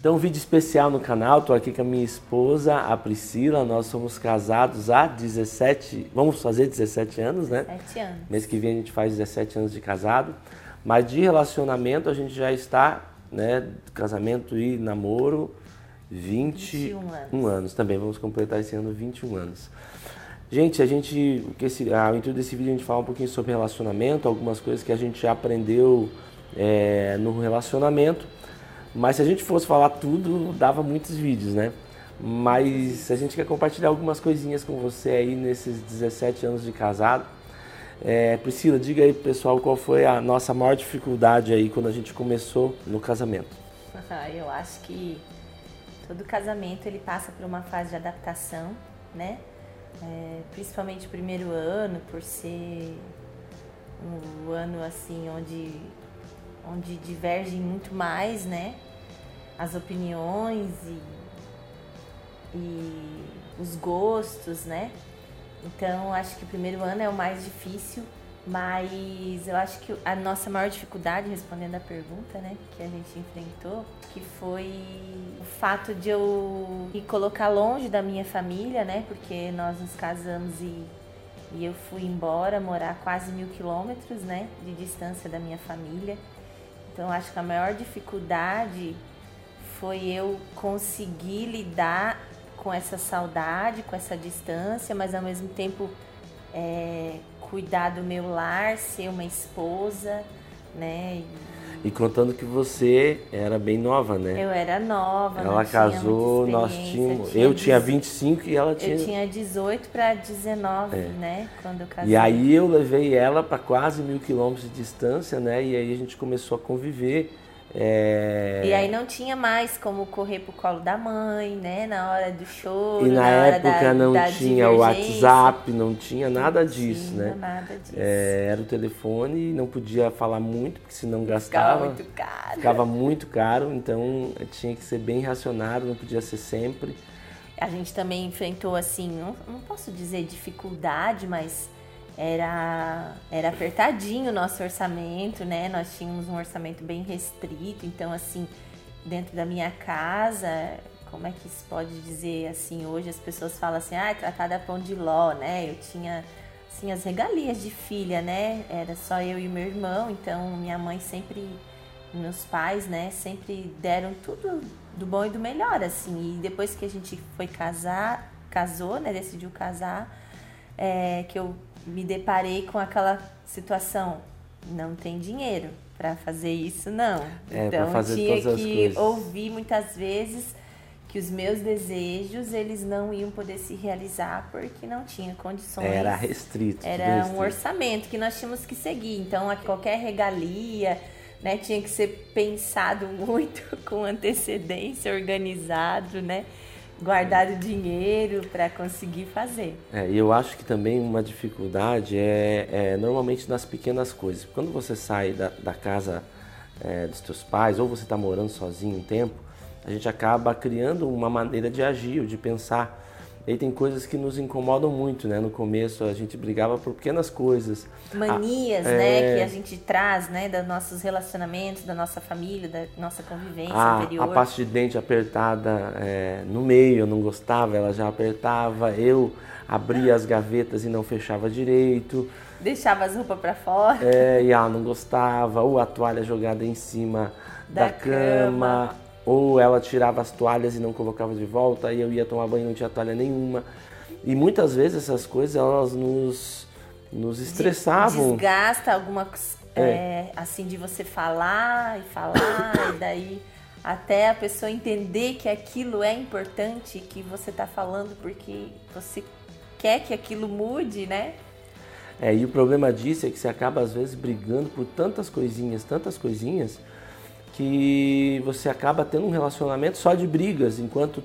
Então, um vídeo especial no canal. Estou aqui com a minha esposa, a Priscila. Nós somos casados há 17, vamos fazer 17 anos, né? 17 anos. Mês que vem a gente faz 17 anos de casado. Mas de relacionamento a gente já está, né? Casamento e namoro, 21 anos. anos também. Vamos completar esse ano 21 anos. Gente, a gente, esse, a, o intuito desse vídeo é a gente falar um pouquinho sobre relacionamento, algumas coisas que a gente já aprendeu é, no relacionamento mas se a gente fosse falar tudo, dava muitos vídeos, né? Mas a gente quer compartilhar algumas coisinhas com você aí nesses 17 anos de casado. É, Priscila, diga aí pessoal qual foi a nossa maior dificuldade aí quando a gente começou no casamento. Eu acho que todo casamento ele passa por uma fase de adaptação, né? É, principalmente o primeiro ano, por ser um ano assim onde onde divergem muito mais, né? As opiniões e, e os gostos, né? Então, acho que o primeiro ano é o mais difícil, mas eu acho que a nossa maior dificuldade, respondendo a pergunta, né, que a gente enfrentou, que foi o fato de eu me colocar longe da minha família, né, porque nós nos casamos e, e eu fui embora morar quase mil quilômetros, né, de distância da minha família. Então, acho que a maior dificuldade foi eu conseguir lidar com essa saudade, com essa distância, mas ao mesmo tempo é, cuidar do meu lar, ser uma esposa, né? E contando que você era bem nova, né? Eu era nova. Ela casou, nós tínhamos. Tinha eu tinha 25 e ela tinha. Eu tinha 18 para 19, é. né? Quando eu casei. E aí eu levei ela para quase mil quilômetros de distância, né? E aí a gente começou a conviver. É... E aí não tinha mais como correr pro colo da mãe, né? Na hora do show. E na, na época da, não da tinha o WhatsApp, não tinha nada não disso, tinha né? Nada disso. É, era o telefone, não podia falar muito, porque senão gastava. Ficava muito caro. Ficava muito caro, então tinha que ser bem racionado, não podia ser sempre. A gente também enfrentou, assim, não, não posso dizer dificuldade, mas era, era apertadinho o nosso orçamento, né? Nós tínhamos um orçamento bem restrito, então assim, dentro da minha casa, como é que se pode dizer assim, hoje as pessoas falam assim, ah, tratada pão de ló, né? Eu tinha assim as regalias de filha, né? Era só eu e meu irmão, então minha mãe sempre meus pais, né, sempre deram tudo do bom e do melhor, assim. E depois que a gente foi casar, casou, né, decidiu casar, é, que eu me deparei com aquela situação, não tem dinheiro para fazer isso, não. É, então fazer tinha que ouvir muitas vezes que os meus desejos eles não iam poder se realizar porque não tinha condições. Era restrito. Era restrito. um orçamento que nós tínhamos que seguir. Então, a qualquer regalia, né, tinha que ser pensado muito com antecedência, organizado, né? Guardado dinheiro para conseguir fazer. É, e eu acho que também uma dificuldade é, é, normalmente nas pequenas coisas. Quando você sai da, da casa é, dos teus pais ou você está morando sozinho um tempo, a gente acaba criando uma maneira de agir ou de pensar aí tem coisas que nos incomodam muito, né? No começo a gente brigava por pequenas coisas. Manias, ah, né? É... Que a gente traz, né? Dos nossos relacionamentos, da nossa família, da nossa convivência a, anterior. A pasta de dente apertada é, no meio, eu não gostava, ela já apertava. Eu abria as gavetas e não fechava direito. Deixava as roupas para fora. É, e ela não gostava. Ou a toalha jogada em cima da, da cama. cama ou ela tirava as toalhas e não colocava de volta, e eu ia tomar banho e não tinha toalha nenhuma. E muitas vezes essas coisas elas nos, nos estressavam. Desgasta alguma é. é, assim de você falar e falar, e daí até a pessoa entender que aquilo é importante, que você está falando porque você quer que aquilo mude, né? É, e o problema disso é que você acaba às vezes brigando por tantas coisinhas, tantas coisinhas, que você acaba tendo um relacionamento só de brigas, enquanto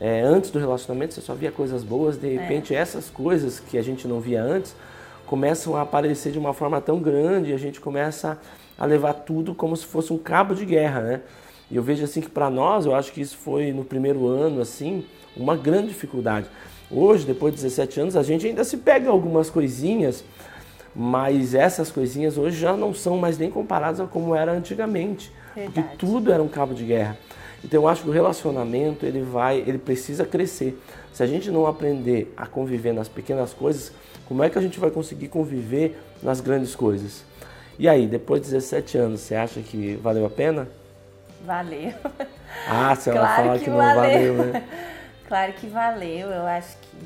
é, antes do relacionamento você só via coisas boas, de repente é. essas coisas que a gente não via antes começam a aparecer de uma forma tão grande e a gente começa a levar tudo como se fosse um cabo de guerra, né? E eu vejo assim que para nós, eu acho que isso foi no primeiro ano assim, uma grande dificuldade. Hoje, depois de 17 anos, a gente ainda se pega algumas coisinhas, mas essas coisinhas hoje já não são mais nem comparadas a como era antigamente. Verdade. Porque tudo era um cabo de guerra. Então eu acho que o relacionamento ele vai, ele precisa crescer. Se a gente não aprender a conviver nas pequenas coisas, como é que a gente vai conseguir conviver nas grandes coisas? E aí, depois de 17 anos, você acha que valeu a pena? Valeu. Ah, se ela claro fala que, que não valeu, né? claro que valeu. Eu acho que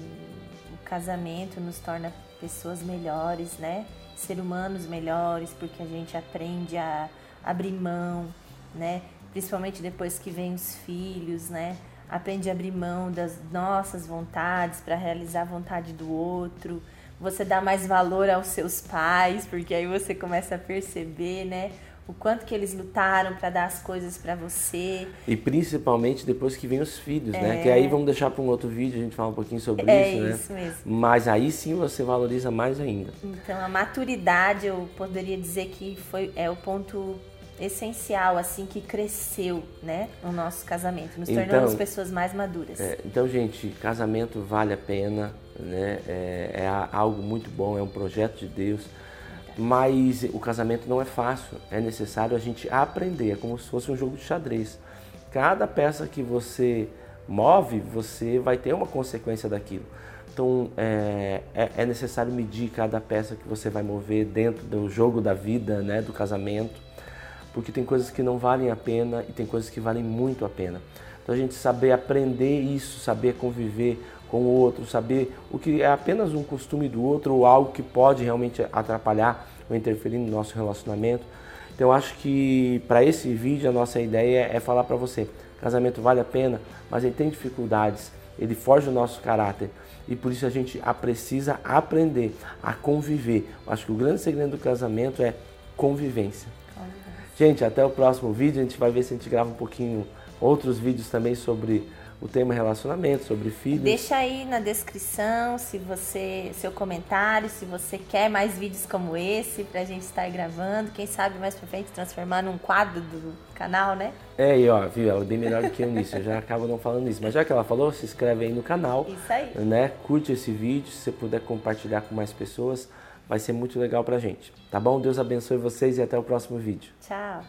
o casamento nos torna pessoas melhores, né? Ser humanos melhores, porque a gente aprende a abrir mão, né? Principalmente depois que vem os filhos, né? Aprende a abrir mão das nossas vontades para realizar a vontade do outro. Você dá mais valor aos seus pais, porque aí você começa a perceber, né? O quanto que eles lutaram para dar as coisas para você. E principalmente depois que vem os filhos, é... né? Que aí vamos deixar para um outro vídeo a gente falar um pouquinho sobre é isso, né? isso mesmo. Mas aí sim você valoriza mais ainda. Então a maturidade eu poderia dizer que foi é o ponto essencial assim que cresceu, né, no nosso casamento, nos então, tornamos pessoas mais maduras. É, então, gente, casamento vale a pena, né? É, é algo muito bom, é um projeto de Deus mas o casamento não é fácil, é necessário a gente aprender, é como se fosse um jogo de xadrez. Cada peça que você move, você vai ter uma consequência daquilo. Então é, é, é, necessário medir cada peça que você vai mover dentro do jogo da vida, né, do casamento, porque tem coisas que não valem a pena e tem coisas que valem muito a pena. Então a gente saber aprender isso, saber conviver com o outro, saber o que é apenas um costume do outro ou algo que pode realmente atrapalhar ou interferir no nosso relacionamento. Então eu acho que para esse vídeo a nossa ideia é falar para você, casamento vale a pena, mas ele tem dificuldades, ele forja o nosso caráter e por isso a gente precisa aprender a conviver. Eu acho que o grande segredo do casamento é convivência. Gente, até o próximo vídeo, a gente vai ver se a gente grava um pouquinho outros vídeos também sobre o tema relacionamento, sobre filhos. Deixa aí na descrição se você, seu comentário, se você quer mais vídeos como esse pra gente estar gravando, quem sabe mais pra frente transformar num quadro do canal, né? É, e ó, viu, ela é bem melhor do que eu nisso, eu já acabo não falando isso. Mas já que ela falou, se inscreve aí no canal. Isso aí. Né? Curte esse vídeo, se você puder compartilhar com mais pessoas, vai ser muito legal pra gente. Tá bom? Deus abençoe vocês e até o próximo vídeo. Tchau.